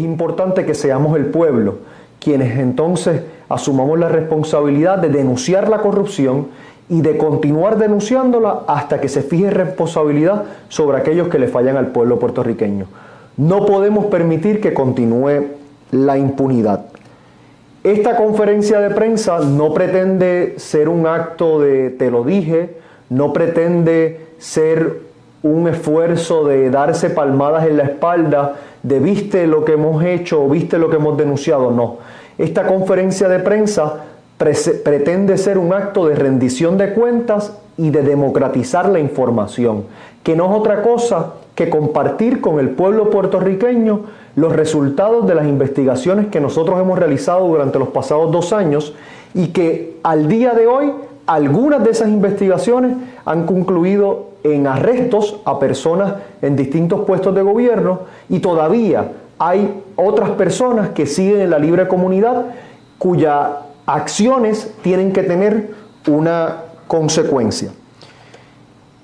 Es importante que seamos el pueblo quienes entonces asumamos la responsabilidad de denunciar la corrupción y de continuar denunciándola hasta que se fije responsabilidad sobre aquellos que le fallan al pueblo puertorriqueño. No podemos permitir que continúe la impunidad. Esta conferencia de prensa no pretende ser un acto de te lo dije, no pretende ser un esfuerzo de darse palmadas en la espalda, de viste lo que hemos hecho o viste lo que hemos denunciado, no. Esta conferencia de prensa pretende ser un acto de rendición de cuentas y de democratizar la información, que no es otra cosa que compartir con el pueblo puertorriqueño los resultados de las investigaciones que nosotros hemos realizado durante los pasados dos años y que al día de hoy algunas de esas investigaciones han concluido en arrestos a personas en distintos puestos de gobierno y todavía hay otras personas que siguen en la libre comunidad cuyas acciones tienen que tener una consecuencia.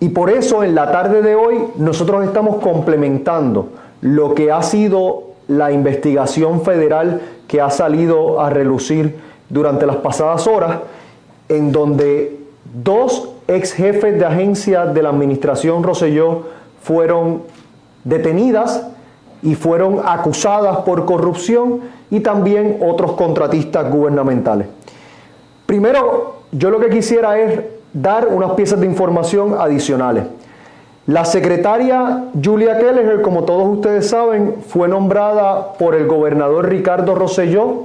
Y por eso en la tarde de hoy nosotros estamos complementando lo que ha sido la investigación federal que ha salido a relucir durante las pasadas horas, en donde dos ex jefes de agencia de la administración Roselló fueron detenidas y fueron acusadas por corrupción y también otros contratistas gubernamentales. Primero, yo lo que quisiera es dar unas piezas de información adicionales. La secretaria Julia Kelleher, como todos ustedes saben, fue nombrada por el gobernador Ricardo Rosselló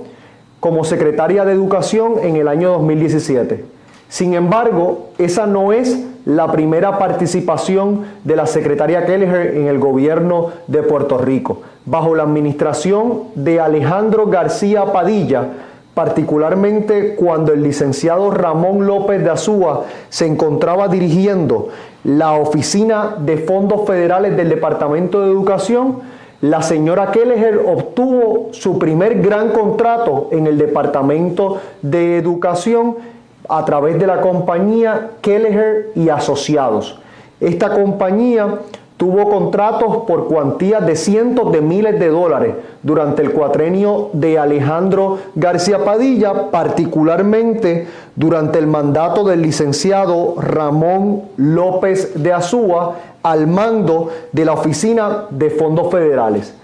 como secretaria de Educación en el año 2017. Sin embargo, esa no es la primera participación de la secretaria Kelleher en el gobierno de Puerto Rico. Bajo la administración de Alejandro García Padilla, particularmente cuando el licenciado Ramón López de Azúa se encontraba dirigiendo la Oficina de Fondos Federales del Departamento de Educación, la señora Kelleher obtuvo su primer gran contrato en el Departamento de Educación a través de la compañía Kelleher y Asociados. Esta compañía tuvo contratos por cuantías de cientos de miles de dólares durante el cuatrenio de Alejandro García Padilla, particularmente durante el mandato del licenciado Ramón López de Azúa al mando de la Oficina de Fondos Federales.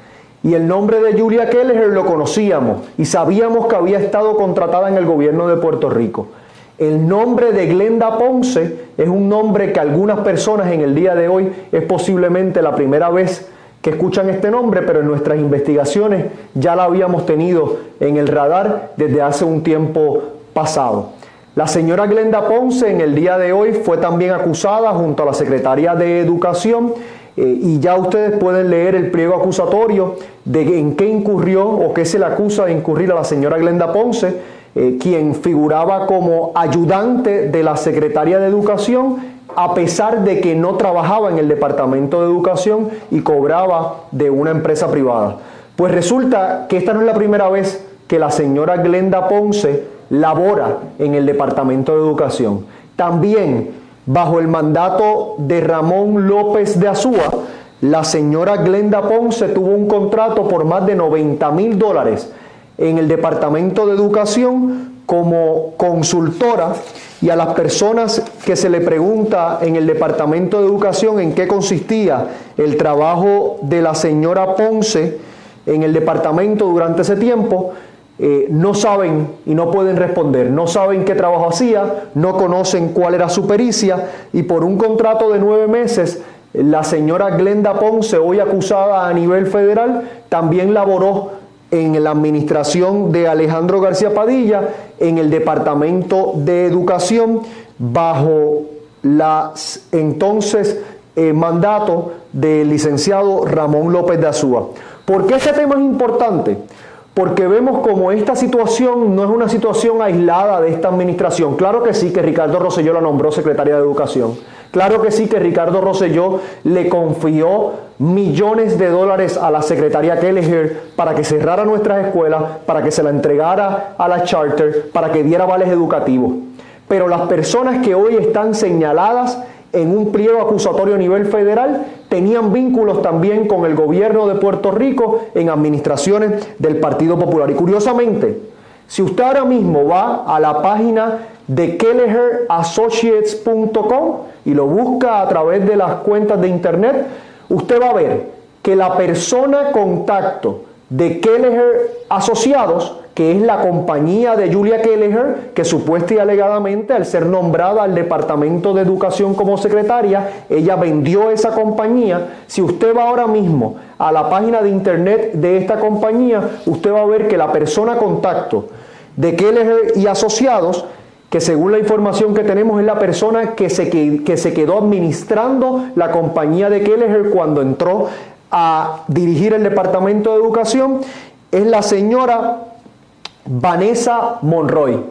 Y el nombre de Julia Keller lo conocíamos y sabíamos que había estado contratada en el gobierno de Puerto Rico. El nombre de Glenda Ponce es un nombre que algunas personas en el día de hoy es posiblemente la primera vez que escuchan este nombre, pero en nuestras investigaciones ya la habíamos tenido en el radar desde hace un tiempo pasado. La señora Glenda Ponce en el día de hoy fue también acusada junto a la Secretaría de Educación eh, y ya ustedes pueden leer el pliego acusatorio de en qué incurrió o qué se le acusa de incurrir a la señora Glenda Ponce eh, quien figuraba como ayudante de la Secretaría de Educación, a pesar de que no trabajaba en el Departamento de Educación y cobraba de una empresa privada. Pues resulta que esta no es la primera vez que la señora Glenda Ponce labora en el Departamento de Educación. También bajo el mandato de Ramón López de Azúa, la señora Glenda Ponce tuvo un contrato por más de 90 mil dólares en el Departamento de Educación como consultora y a las personas que se le pregunta en el Departamento de Educación en qué consistía el trabajo de la señora Ponce en el departamento durante ese tiempo, eh, no saben y no pueden responder, no saben qué trabajo hacía, no conocen cuál era su pericia y por un contrato de nueve meses la señora Glenda Ponce, hoy acusada a nivel federal, también laboró en la administración de Alejandro García Padilla, en el Departamento de Educación, bajo la entonces eh, mandato del licenciado Ramón López de Azúa. ¿Por qué este tema es importante? Porque vemos como esta situación no es una situación aislada de esta administración. Claro que sí, que Ricardo Rosselló la nombró secretaria de Educación. Claro que sí, que Ricardo Rosselló le confió millones de dólares a la Secretaría Kelleher para que cerrara nuestras escuelas, para que se la entregara a la charter, para que diera vales educativos. Pero las personas que hoy están señaladas en un pliego acusatorio a nivel federal, tenían vínculos también con el gobierno de Puerto Rico en administraciones del Partido Popular. Y curiosamente, si usted ahora mismo va a la página de KelleherAssociates.com y lo busca a través de las cuentas de internet, usted va a ver que la persona contacto de Kelleher Asociados que es la compañía de Julia Kelleher, que supuesta y alegadamente al ser nombrada al Departamento de Educación como secretaria, ella vendió esa compañía. Si usted va ahora mismo a la página de internet de esta compañía, usted va a ver que la persona contacto de Kelleher y Asociados que según la información que tenemos es la persona que se, que se quedó administrando la compañía de Kelleher cuando entró a dirigir el Departamento de Educación, es la señora Vanessa Monroy.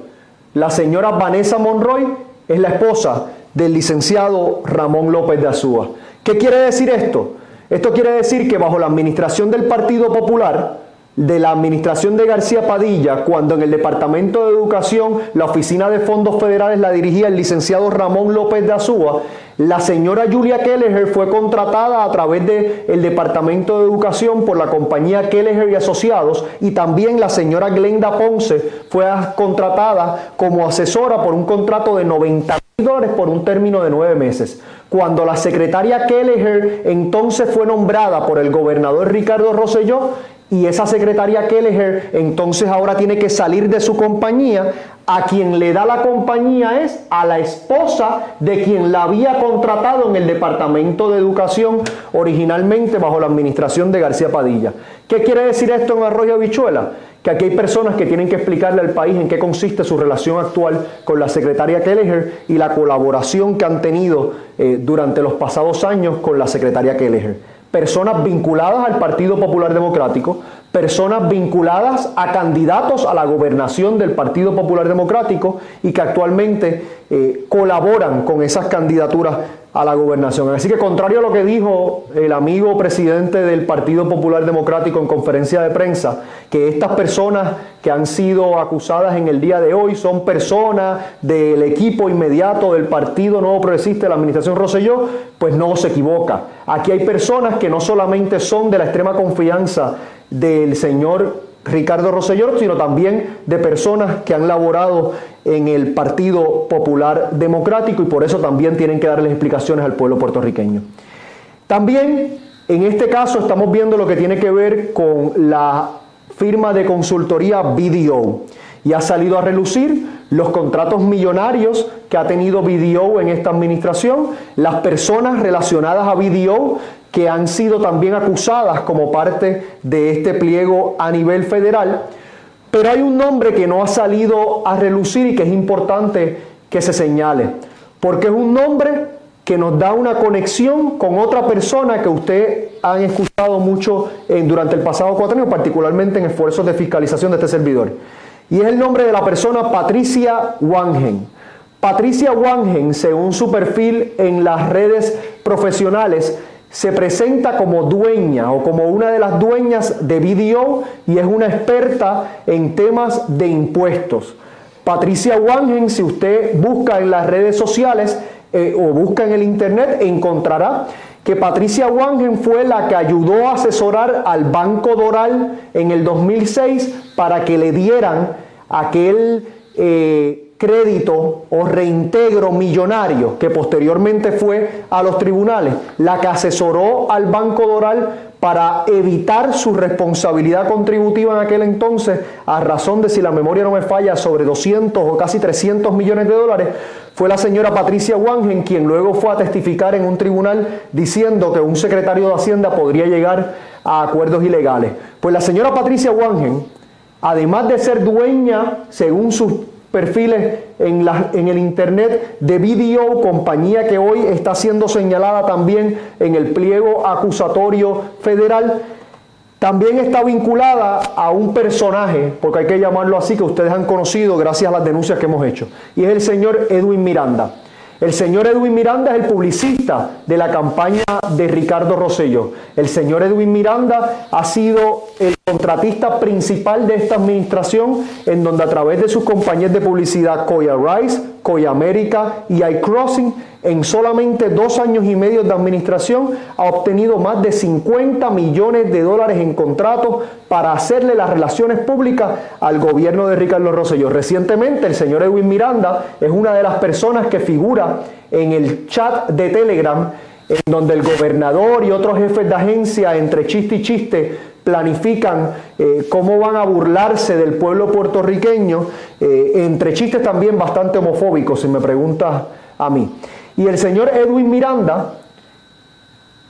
La señora Vanessa Monroy es la esposa del licenciado Ramón López de Azúa. ¿Qué quiere decir esto? Esto quiere decir que bajo la administración del Partido Popular, de la administración de García Padilla, cuando en el Departamento de Educación la Oficina de Fondos Federales la dirigía el licenciado Ramón López de Azúa, la señora Julia Kelleher fue contratada a través del Departamento de Educación por la compañía Kelleher y Asociados y también la señora Glenda Ponce fue contratada como asesora por un contrato de 90 mil dólares por un término de nueve meses. Cuando la secretaria Kelleher entonces fue nombrada por el gobernador Ricardo Rosselló, y esa secretaria Kelleher entonces ahora tiene que salir de su compañía. A quien le da la compañía es a la esposa de quien la había contratado en el Departamento de Educación originalmente bajo la administración de García Padilla. ¿Qué quiere decir esto en Arroyo Habichuela? Que aquí hay personas que tienen que explicarle al país en qué consiste su relación actual con la secretaria Kelleher y la colaboración que han tenido eh, durante los pasados años con la secretaria Kelleher personas vinculadas al Partido Popular Democrático, personas vinculadas a candidatos a la gobernación del Partido Popular Democrático y que actualmente eh, colaboran con esas candidaturas a la gobernación. Así que contrario a lo que dijo el amigo presidente del Partido Popular Democrático en conferencia de prensa, que estas personas que han sido acusadas en el día de hoy son personas del equipo inmediato del Partido Nuevo Progresista de la Administración Roselló, pues no se equivoca. Aquí hay personas que no solamente son de la extrema confianza del señor Ricardo Rosselló, sino también de personas que han laborado en el Partido Popular Democrático y por eso también tienen que darles explicaciones al pueblo puertorriqueño. También en este caso estamos viendo lo que tiene que ver con la firma de consultoría BDO y ha salido a relucir los contratos millonarios que ha tenido BDO en esta administración, las personas relacionadas a BDO que han sido también acusadas como parte de este pliego a nivel federal. Pero hay un nombre que no ha salido a relucir y que es importante que se señale, porque es un nombre que nos da una conexión con otra persona que usted han escuchado mucho durante el pasado cuatro años, particularmente en esfuerzos de fiscalización de este servidor. Y es el nombre de la persona Patricia Wangen. Patricia Wangen, según su perfil en las redes profesionales, se presenta como dueña o como una de las dueñas de BDO y es una experta en temas de impuestos. Patricia Wangen, si usted busca en las redes sociales eh, o busca en el internet, encontrará que Patricia Wangen fue la que ayudó a asesorar al Banco Doral en el 2006 para que le dieran aquel eh, crédito o reintegro millonario que posteriormente fue a los tribunales, la que asesoró al Banco Doral para evitar su responsabilidad contributiva en aquel entonces, a razón de si la memoria no me falla, sobre 200 o casi 300 millones de dólares, fue la señora Patricia Wangen quien luego fue a testificar en un tribunal diciendo que un secretario de Hacienda podría llegar a acuerdos ilegales. Pues la señora Patricia Wangen, además de ser dueña, según sus perfiles en, la, en, el Internet de BDO, compañía que hoy está siendo señalada también en el pliego acusatorio federal, también está vinculada a un personaje, porque hay que llamarlo así, que ustedes han conocido gracias a las denuncias que hemos hecho, y es el señor Edwin Miranda. El señor Edwin Miranda es el publicista de la campaña de Ricardo Rosselló. El señor Edwin Miranda ha sido el contratista principal de esta administración, en donde a través de sus compañías de publicidad Coya Rice, Coya América y iCrossing, en solamente dos años y medio de administración ha obtenido más de 50 millones de dólares en contratos para hacerle las relaciones públicas al gobierno de Ricardo Rosselló. Recientemente el señor Edwin Miranda es una de las personas que figura en el chat de Telegram en donde el gobernador y otros jefes de agencia entre chiste y chiste planifican eh, cómo van a burlarse del pueblo puertorriqueño, eh, entre chistes también bastante homofóbicos, si me preguntas a mí. Y el señor Edwin Miranda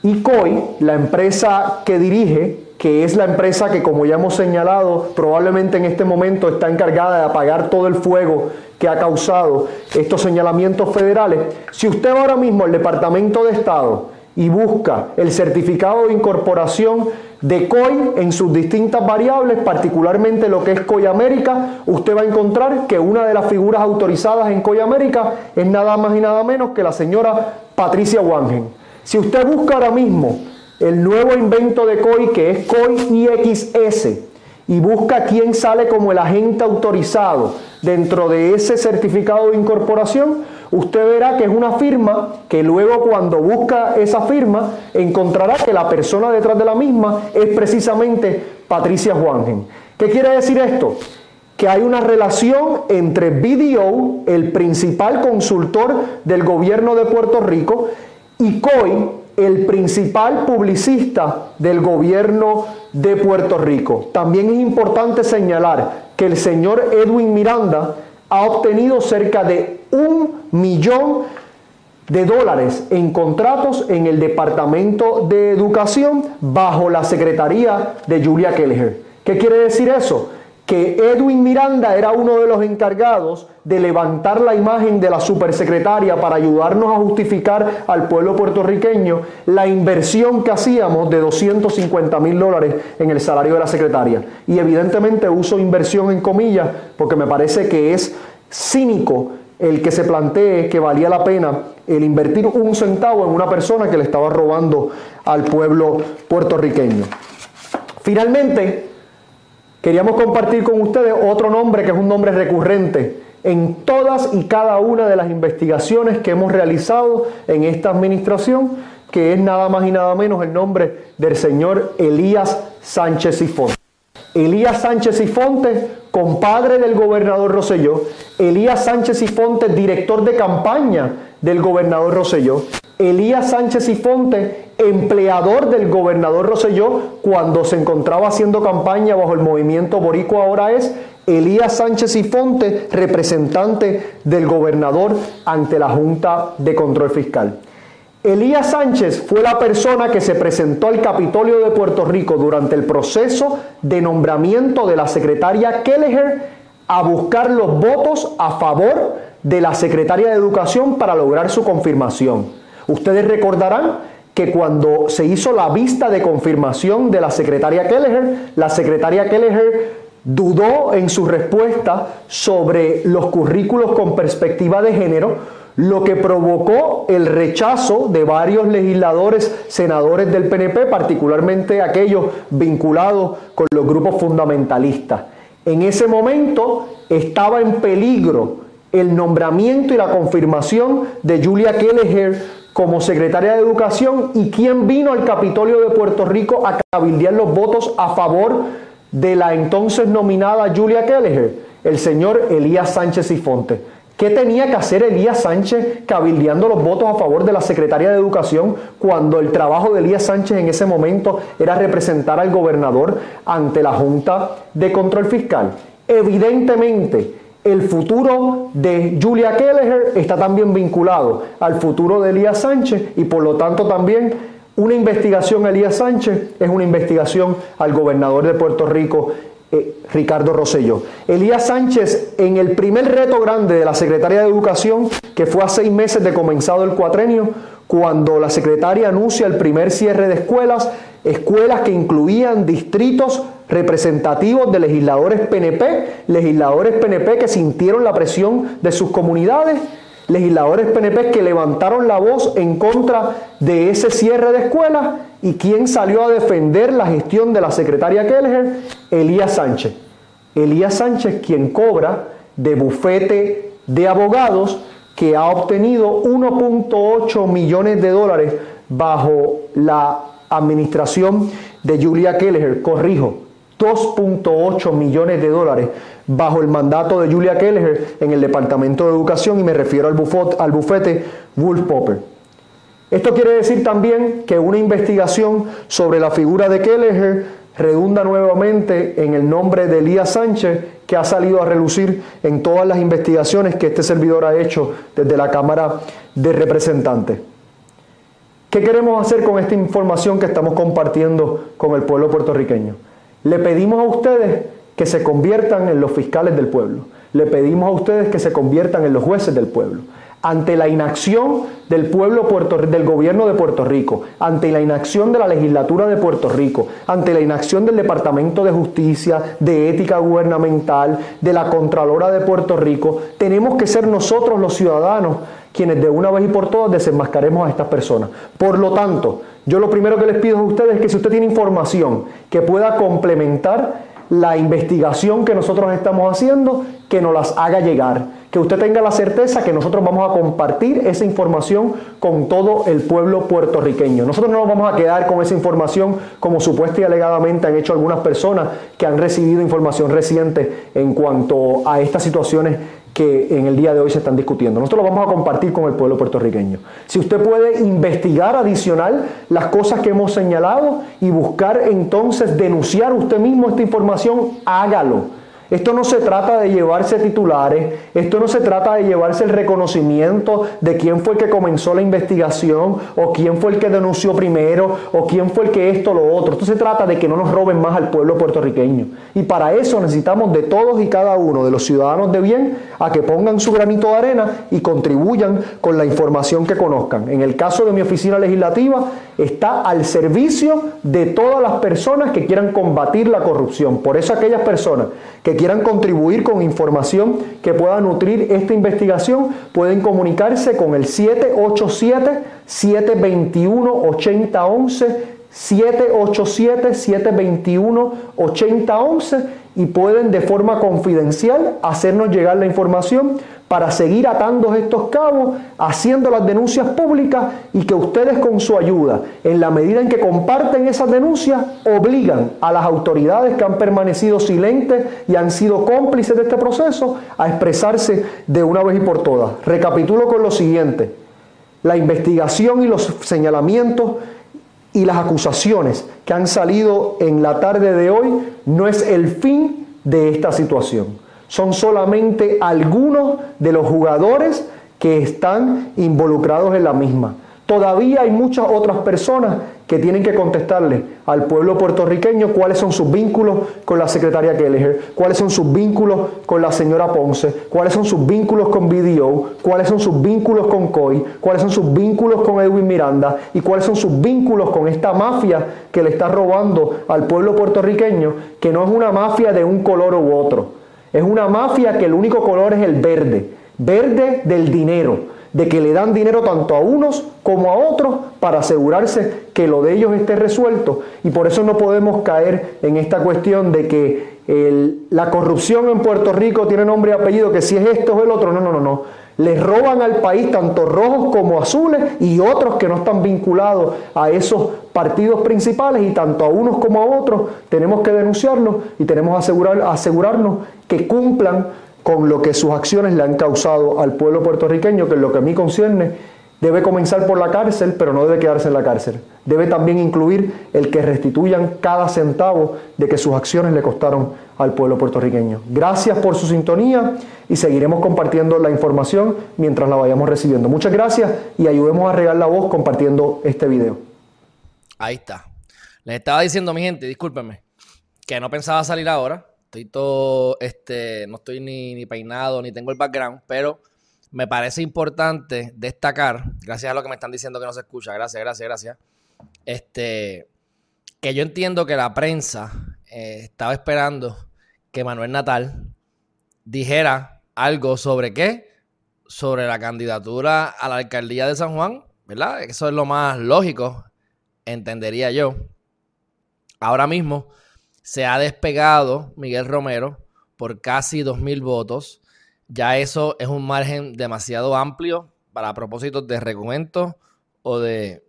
y COI, la empresa que dirige, que es la empresa que como ya hemos señalado, probablemente en este momento está encargada de apagar todo el fuego que ha causado estos señalamientos federales, si usted ahora mismo el Departamento de Estado y busca el certificado de incorporación de COI en sus distintas variables, particularmente lo que es COI América, usted va a encontrar que una de las figuras autorizadas en COI América es nada más y nada menos que la señora Patricia Wangen. Si usted busca ahora mismo el nuevo invento de COI que es COI IXS y busca quién sale como el agente autorizado dentro de ese certificado de incorporación, usted verá que es una firma que luego cuando busca esa firma encontrará que la persona detrás de la misma es precisamente Patricia Juangen. ¿Qué quiere decir esto? Que hay una relación entre BDO, el principal consultor del gobierno de Puerto Rico, y COI, el principal publicista del gobierno de Puerto Rico. También es importante señalar que el señor Edwin Miranda ha obtenido cerca de un millón de dólares en contratos en el Departamento de Educación bajo la Secretaría de Julia Kelleher. ¿Qué quiere decir eso? que Edwin Miranda era uno de los encargados de levantar la imagen de la supersecretaria para ayudarnos a justificar al pueblo puertorriqueño la inversión que hacíamos de 250 mil dólares en el salario de la secretaria. Y evidentemente uso inversión en comillas porque me parece que es cínico el que se plantee que valía la pena el invertir un centavo en una persona que le estaba robando al pueblo puertorriqueño. Finalmente, Queríamos compartir con ustedes otro nombre que es un nombre recurrente en todas y cada una de las investigaciones que hemos realizado en esta administración, que es nada más y nada menos el nombre del señor Elías Sánchez y Fonte. Elías Sánchez y Fonte, compadre del gobernador Roselló, Elías Sánchez y Fonte, director de campaña del gobernador Roselló, Elías Sánchez y Fonte, empleador del gobernador Roselló, cuando se encontraba haciendo campaña bajo el movimiento Boricua ahora es Elías Sánchez y Fonte, representante del gobernador ante la Junta de Control Fiscal. Elías Sánchez fue la persona que se presentó al Capitolio de Puerto Rico durante el proceso de nombramiento de la secretaria Kelleher a buscar los votos a favor de la secretaria de Educación para lograr su confirmación. Ustedes recordarán que cuando se hizo la vista de confirmación de la secretaria Kelleher, la secretaria Kelleher dudó en su respuesta sobre los currículos con perspectiva de género, lo que provocó el rechazo de varios legisladores, senadores del PNP, particularmente aquellos vinculados con los grupos fundamentalistas. En ese momento estaba en peligro el nombramiento y la confirmación de Julia Kelleher como secretaria de Educación y quién vino al Capitolio de Puerto Rico a cabildear los votos a favor de la entonces nominada Julia Kelleher, el señor Elías Sánchez y Fonte. ¿Qué tenía que hacer Elías Sánchez cabildeando los votos a favor de la secretaria de Educación cuando el trabajo de Elías Sánchez en ese momento era representar al gobernador ante la Junta de Control Fiscal? Evidentemente, el futuro de Julia Kelleher está también vinculado al futuro de Elías Sánchez y por lo tanto también una investigación a Elías Sánchez es una investigación al gobernador de Puerto Rico, eh, Ricardo Rosselló. Elías Sánchez, en el primer reto grande de la Secretaría de Educación, que fue a seis meses de comenzado el cuatrenio, cuando la secretaria anuncia el primer cierre de escuelas, escuelas que incluían distritos representativos de legisladores PNP, legisladores PNP que sintieron la presión de sus comunidades, legisladores PNP que levantaron la voz en contra de ese cierre de escuelas y quién salió a defender la gestión de la secretaria Kelleher, Elías Sánchez. Elías Sánchez quien cobra de bufete de abogados que ha obtenido 1.8 millones de dólares bajo la administración de Julia Kelleher. Corrijo, 2.8 millones de dólares bajo el mandato de Julia Kelleher en el Departamento de Educación y me refiero al, bufete, al bufete Wolf Popper. Esto quiere decir también que una investigación sobre la figura de Kelleher redunda nuevamente en el nombre de Elías Sánchez, que ha salido a relucir en todas las investigaciones que este servidor ha hecho desde la Cámara de Representantes. ¿Qué queremos hacer con esta información que estamos compartiendo con el pueblo puertorriqueño? Le pedimos a ustedes que se conviertan en los fiscales del pueblo. Le pedimos a ustedes que se conviertan en los jueces del pueblo ante la inacción del pueblo Puerto, del gobierno de Puerto Rico, ante la inacción de la legislatura de Puerto Rico, ante la inacción del Departamento de Justicia, de Ética Gubernamental, de la Contralora de Puerto Rico, tenemos que ser nosotros los ciudadanos quienes de una vez y por todas desenmascaremos a estas personas. Por lo tanto, yo lo primero que les pido a ustedes es que si usted tiene información que pueda complementar la investigación que nosotros estamos haciendo, que nos las haga llegar que usted tenga la certeza que nosotros vamos a compartir esa información con todo el pueblo puertorriqueño. Nosotros no nos vamos a quedar con esa información como supuesta y alegadamente han hecho algunas personas que han recibido información reciente en cuanto a estas situaciones que en el día de hoy se están discutiendo. Nosotros lo vamos a compartir con el pueblo puertorriqueño. Si usted puede investigar adicional las cosas que hemos señalado y buscar entonces denunciar usted mismo esta información, hágalo esto no se trata de llevarse titulares, esto no se trata de llevarse el reconocimiento de quién fue el que comenzó la investigación o quién fue el que denunció primero o quién fue el que esto lo otro. Esto se trata de que no nos roben más al pueblo puertorriqueño. Y para eso necesitamos de todos y cada uno de los ciudadanos de bien a que pongan su granito de arena y contribuyan con la información que conozcan. En el caso de mi oficina legislativa, está al servicio de todas las personas que quieran combatir la corrupción. Por eso aquellas personas que quieran contribuir con información que pueda nutrir esta investigación pueden comunicarse con el 787-721-8011, 787-721-8011 y pueden de forma confidencial hacernos llegar la información para seguir atando estos cabos, haciendo las denuncias públicas y que ustedes con su ayuda, en la medida en que comparten esas denuncias, obligan a las autoridades que han permanecido silentes y han sido cómplices de este proceso a expresarse de una vez y por todas. Recapitulo con lo siguiente. La investigación y los señalamientos y las acusaciones que han salido en la tarde de hoy no es el fin de esta situación son solamente algunos de los jugadores que están involucrados en la misma. Todavía hay muchas otras personas que tienen que contestarle al pueblo puertorriqueño cuáles son sus vínculos con la secretaria Kelleher, cuáles son sus vínculos con la señora Ponce, cuáles son sus vínculos con BDO, cuáles son sus vínculos con COI, cuáles son sus vínculos con Edwin Miranda y cuáles son sus vínculos con esta mafia que le está robando al pueblo puertorriqueño, que no es una mafia de un color u otro. Es una mafia que el único color es el verde, verde del dinero, de que le dan dinero tanto a unos como a otros para asegurarse que lo de ellos esté resuelto. Y por eso no podemos caer en esta cuestión de que la corrupción en Puerto Rico tiene nombre y apellido, que si es esto o el otro. No, no, no, no. Les roban al país tanto rojos como azules y otros que no están vinculados a esos partidos principales y tanto a unos como a otros tenemos que denunciarlos y tenemos que asegurar, asegurarnos que cumplan con lo que sus acciones le han causado al pueblo puertorriqueño, que es lo que a mí concierne Debe comenzar por la cárcel, pero no debe quedarse en la cárcel. Debe también incluir el que restituyan cada centavo de que sus acciones le costaron al pueblo puertorriqueño. Gracias por su sintonía y seguiremos compartiendo la información mientras la vayamos recibiendo. Muchas gracias y ayudemos a regar la voz compartiendo este video. Ahí está. Les estaba diciendo, mi gente, discúlpenme, que no pensaba salir ahora. Este, no estoy ni, ni peinado, ni tengo el background, pero me parece importante destacar, gracias a lo que me están diciendo que no se escucha, gracias, gracias, gracias, este, que yo entiendo que la prensa eh, estaba esperando que Manuel Natal dijera algo sobre qué, sobre la candidatura a la alcaldía de San Juan, ¿verdad? Eso es lo más lógico, entendería yo. Ahora mismo se ha despegado Miguel Romero por casi 2.000 votos ya eso es un margen demasiado amplio para propósitos de recuentos o de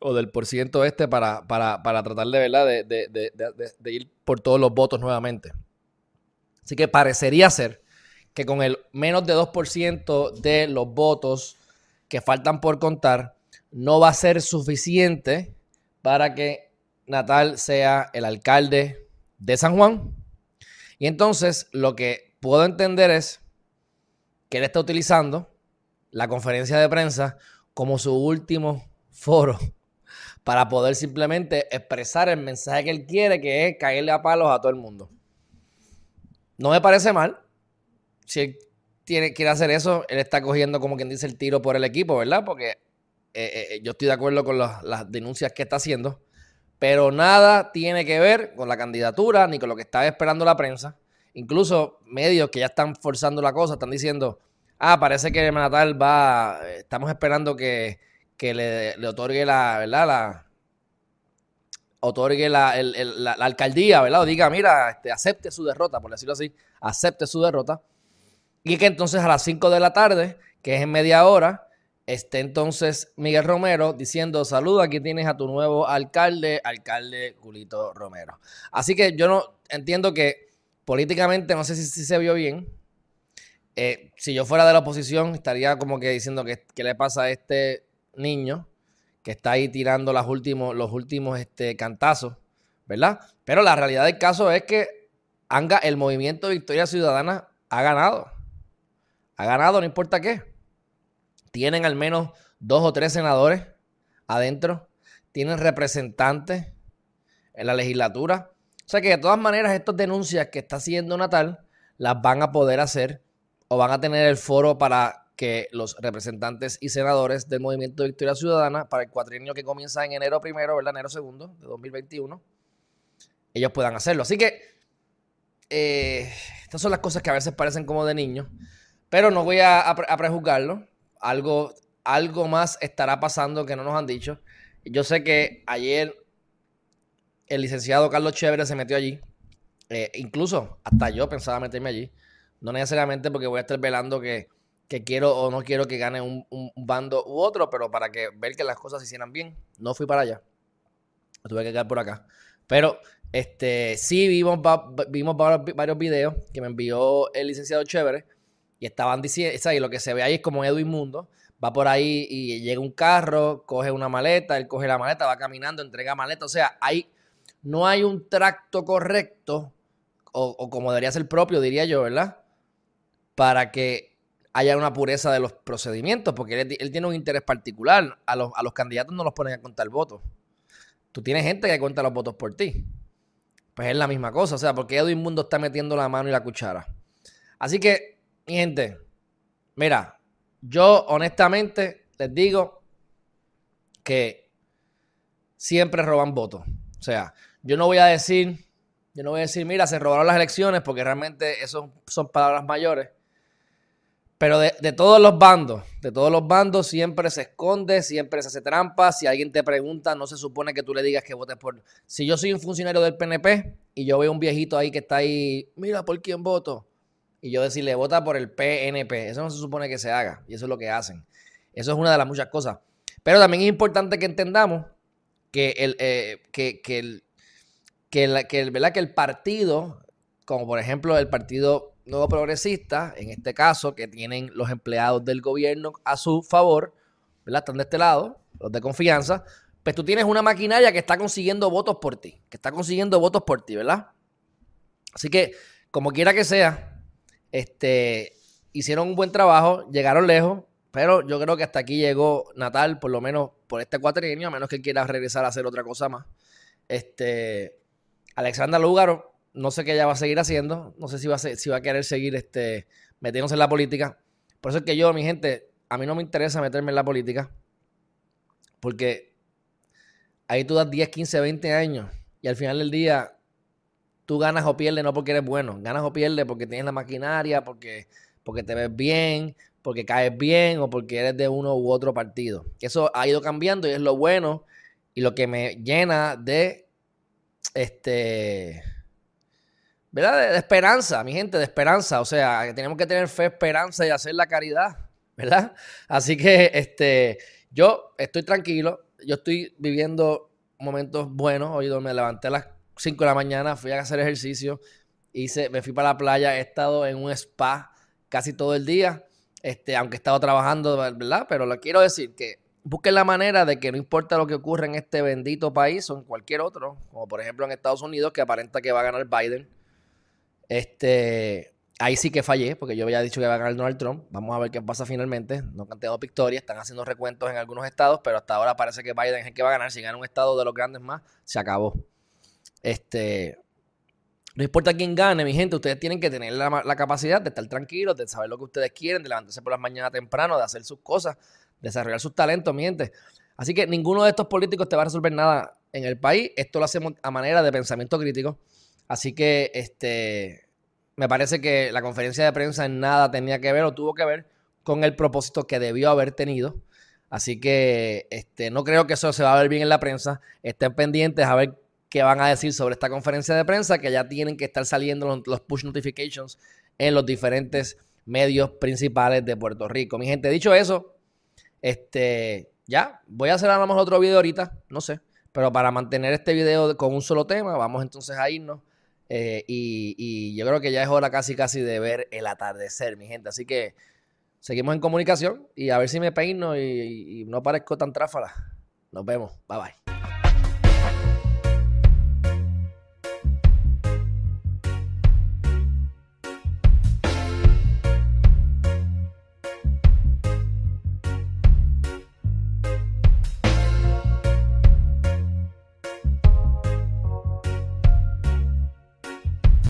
o del por ciento este para, para, tratar de, ¿verdad? De, ir por todos los votos nuevamente. Así que parecería ser que con el menos de 2% de los votos que faltan por contar, no va a ser suficiente para que Natal sea el alcalde de San Juan. Y entonces lo que puedo entender es que él está utilizando la conferencia de prensa como su último foro para poder simplemente expresar el mensaje que él quiere, que es caerle a palos a todo el mundo. No me parece mal. Si él quiere hacer eso, él está cogiendo, como quien dice, el tiro por el equipo, ¿verdad? Porque eh, eh, yo estoy de acuerdo con las denuncias que está haciendo, pero nada tiene que ver con la candidatura ni con lo que está esperando la prensa. Incluso medios que ya están forzando la cosa están diciendo, ah, parece que Natal va, estamos esperando que, le, otorgue la, ¿verdad? La, otorgue la, alcaldía, ¿verdad? O diga, mira, este, acepte su derrota, por decirlo así, acepte su derrota. Y que entonces a las 5 de la tarde, que es en media hora, esté entonces Miguel Romero diciendo, saluda, aquí tienes a tu nuevo alcalde, alcalde Julito Romero. Así que yo no entiendo que políticamente no sé si, se vio bien. Eh, si yo fuera de la oposición, estaría como que diciendo que le pasa a este niño que está ahí tirando los últimos, los últimos este, cantazos, ¿verdad? Pero la realidad del caso es que el movimiento Victoria Ciudadana ha ganado. Ha ganado, no importa qué. Tienen al menos dos o tres senadores adentro. Tienen representantes en la legislatura. O sea que de todas maneras estas denuncias que está haciendo Natal las van a poder hacer o van a tener el foro para que los representantes y senadores del Movimiento de Victoria Ciudadana para el cuatrienio que comienza en enero primero, ¿verdad? Enero segundo de 2021, ellos puedan hacerlo. Así que eh, estas son las cosas que a veces parecen como de niños, pero no voy a, a prejuzgarlo. Algo, algo más estará pasando que no nos han dicho. Yo sé que ayer el licenciado Carlos Chévere se metió allí. Eh, incluso hasta yo pensaba meterme allí. No necesariamente porque voy a estar velando que, quiero o no quiero que gane un, bando u otro, pero para que ver que las cosas se hicieran bien. No fui para allá. Tuve que quedar por acá. Pero este sí vimos, vimos varios videos que me envió el licenciado Chévere y estaban diciendo, y lo que se ve ahí es como Edwin Mundo va por ahí y llega un carro, coge una maleta, él coge la maleta, va caminando, entrega maleta, o sea, hay no hay un tracto correcto, o, como debería ser propio, diría yo, ¿verdad? Para que haya una pureza de los procedimientos, porque él, tiene un interés particular. A los, a los, candidatos no los ponen a contar votos. Tú tienes gente que cuenta los votos por ti. Pues es la misma cosa, o sea, porque Edwin Mundo está metiendo la mano y la cuchara. Así que, mi gente, mira, yo honestamente les digo que siempre roban votos. O sea, yo no voy a decir, yo no voy a decir, mira, se robaron las elecciones, porque realmente eso son palabras mayores. Pero de, todos los bandos, de todos los bandos siempre se esconde, siempre se hace trampa. Si alguien te pregunta, no se supone que tú le digas que votes por... Si yo soy un funcionario del PNP y yo veo un viejito ahí que está ahí, mira, ¿por quién voto? Y yo decirle, vota por el PNP. Eso no se supone que se haga. Y eso es lo que hacen. Eso es una de las muchas cosas. Pero también es importante que entendamos que el, eh, que, que el que, la, que, ¿verdad? que el partido, como por ejemplo el Partido Nuevo Progresista, en este caso, que tienen los empleados del gobierno a su favor, ¿verdad? Están de este lado, los de confianza, pues tú tienes una maquinaria que está consiguiendo votos por ti, que está consiguiendo votos por ti, ¿verdad? Así que, como quiera que sea, este, hicieron un buen trabajo, llegaron lejos, pero yo creo que hasta aquí llegó Natal, por lo menos por este cuatrienio, a menos que quiera regresar a hacer otra cosa más. Este, Alexandra Lugaro, no sé qué ella va a seguir haciendo, no sé si va a, si va a querer seguir este, metiéndose en la política. Por eso es que yo, mi gente, a mí no me interesa meterme en la política, porque ahí tú das 10, 15, 20 años y al final del día tú ganas o pierdes no porque eres bueno, ganas o pierdes porque tienes la maquinaria, porque, porque te ves bien, porque caes bien o porque eres de uno u otro partido. Eso ha ido cambiando y es lo bueno y lo que me llena de este, ¿verdad? De, esperanza, mi gente, de esperanza. O sea, que tenemos que tener fe, esperanza y hacer la caridad, ¿verdad? Así que este, yo estoy tranquilo, yo estoy viviendo momentos buenos. Hoy me levanté las 5 de la mañana, fui a hacer ejercicio, hice, me fui para la playa, he estado en un spa casi todo el día, este, aunque he estado trabajando, ¿verdad? Pero le quiero decir que busquen la manera de que no importa lo que ocurra en este bendito país o en cualquier otro, como por ejemplo en Estados Unidos, que aparenta que va a ganar Biden. Este, ahí sí que fallé, porque yo había dicho que va a ganar Donald Trump. Vamos a ver qué pasa finalmente. No han tenido victoria, están haciendo recuentos en algunos estados, pero hasta ahora parece que Biden es el que va a ganar. Si gana un estado de los grandes más, se acabó. Este, no importa quién gane, mi gente, ustedes tienen que tener la, capacidad de estar tranquilos, de saber lo que ustedes quieren, de levantarse por las mañanas temprano, de hacer sus cosas, desarrollar sus talentos, mi gente. Así que ninguno de estos políticos te va a resolver nada en el país. Esto lo hacemos a manera de pensamiento crítico. Así que este, me parece que la conferencia de prensa en nada tenía que ver o tuvo que ver con el propósito que debió haber tenido. Así que este, no creo que eso se va a ver bien en la prensa. Estén pendientes a ver qué van a decir sobre esta conferencia de prensa, que ya tienen que estar saliendo los, push notifications en los diferentes medios principales de Puerto Rico. Mi gente, dicho eso, este, ya, voy a hacer a lo mejor otro video ahorita, no sé. Pero para mantener este video con un solo tema, vamos entonces a irnos. Eh, y, yo creo que ya es hora casi casi de ver el atardecer, mi gente. Así que seguimos en comunicación y a ver si me peino y, y no parezco tan tráfala. Nos vemos. Bye bye.